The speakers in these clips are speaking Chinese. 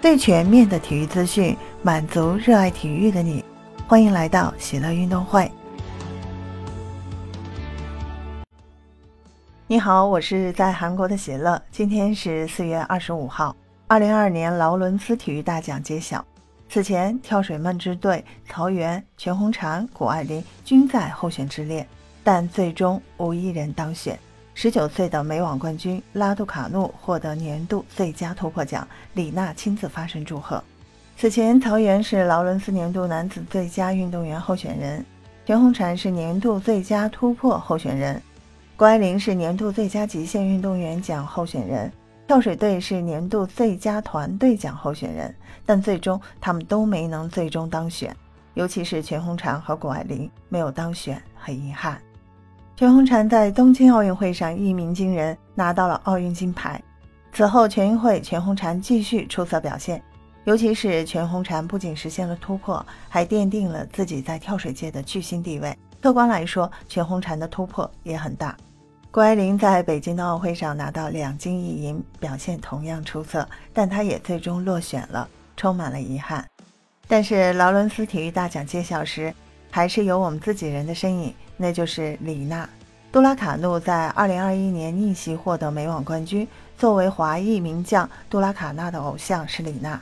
最全面的体育资讯，满足热爱体育的你。欢迎来到喜乐运动会。你好，我是在韩国的喜乐。今天是四月二十五号，二零二二年劳伦斯体育大奖揭晓。此前，跳水梦之队曹缘、全红婵、谷爱凌均在候选之列，但最终无一人当选。十九岁的美网冠军拉杜卡努获得年度最佳突破奖，李娜亲自发声祝贺。此前，曹缘是劳伦斯年度男子最佳运动员候选人，全红婵是年度最佳突破候选人，谷爱凌是年度最佳极限运动员奖候选人。跳水队是年度最佳团队奖候选人，但最终他们都没能最终当选，尤其是全红婵和谷爱凌没有当选，很遗憾。全红婵在东京奥运会上一鸣惊人，拿到了奥运金牌。此后全运会，全红婵继续出色表现，尤其是全红婵不仅实现了突破，还奠定了自己在跳水界的巨星地位。客观来说，全红婵的突破也很大。谷爱凌在北京冬奥会上拿到两金一银，表现同样出色，但她也最终落选了，充满了遗憾。但是劳伦斯体育大奖揭晓时，还是有我们自己人的身影，那就是李娜。杜拉卡诺在2021年逆袭获得美网冠军，作为华裔名将，杜拉卡纳的偶像是李娜。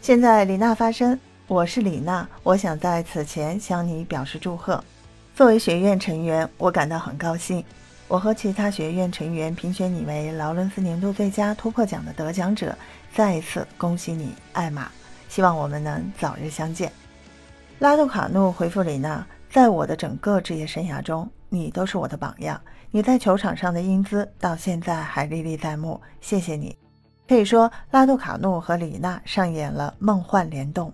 现在李娜发声：“我是李娜，我想在此前向你表示祝贺。作为学院成员，我感到很高兴。”我和其他学院成员评选你为劳伦斯年度最佳突破奖的得奖者，再一次恭喜你，艾玛！希望我们能早日相见。拉杜卡诺回复李娜：“在我的整个职业生涯中，你都是我的榜样。你在球场上的英姿到现在还历历在目，谢谢你。”可以说，拉杜卡诺和李娜上演了梦幻联动。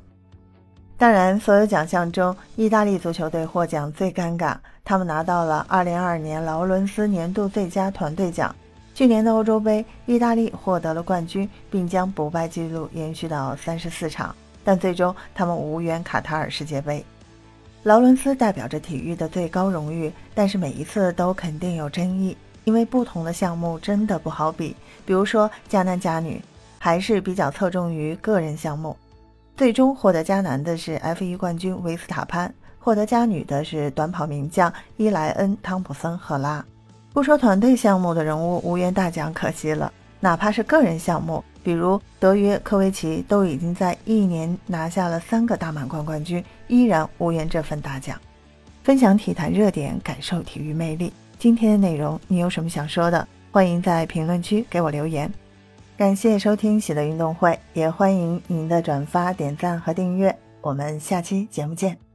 当然，所有奖项中，意大利足球队获奖最尴尬。他们拿到了2022年劳伦斯年度最佳团队奖。去年的欧洲杯，意大利获得了冠军，并将不败纪录延续到34场，但最终他们无缘卡塔尔世界杯。劳伦斯代表着体育的最高荣誉，但是每一次都肯定有争议，因为不同的项目真的不好比。比如说，加男加女，还是比较侧重于个人项目。最终获得加男的是 F1 冠军维斯塔潘，获得加女的是短跑名将伊莱恩·汤普森·赫拉。不说团队项目的人物无缘大奖，可惜了。哪怕是个人项目，比如德约科维奇，都已经在一年拿下了三个大满贯冠军，依然无缘这份大奖。分享体坛热点，感受体育魅力。今天的内容你有什么想说的？欢迎在评论区给我留言。感谢收听喜乐运动会，也欢迎您的转发、点赞和订阅。我们下期节目见。